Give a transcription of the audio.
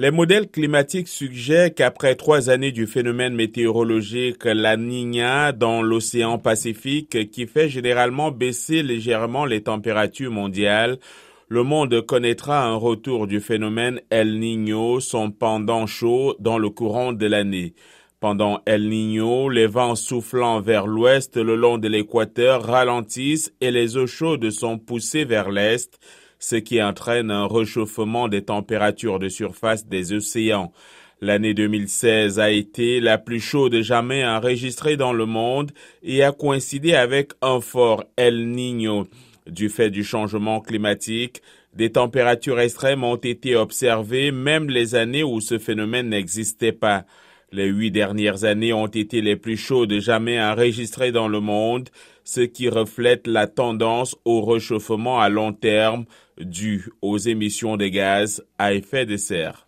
Les modèles climatiques suggèrent qu'après trois années du phénomène météorologique La Niña dans l'océan Pacifique qui fait généralement baisser légèrement les températures mondiales, le monde connaîtra un retour du phénomène El Niño, son pendant chaud, dans le courant de l'année. Pendant El Niño, les vents soufflant vers l'ouest le long de l'équateur ralentissent et les eaux chaudes sont poussées vers l'est, ce qui entraîne un réchauffement des températures de surface des océans. L'année 2016 a été la plus chaude jamais enregistrée dans le monde et a coïncidé avec un fort El Niño. Du fait du changement climatique, des températures extrêmes ont été observées même les années où ce phénomène n'existait pas. Les huit dernières années ont été les plus chaudes jamais enregistrées dans le monde, ce qui reflète la tendance au réchauffement à long terme dû aux émissions de gaz à effet de serre.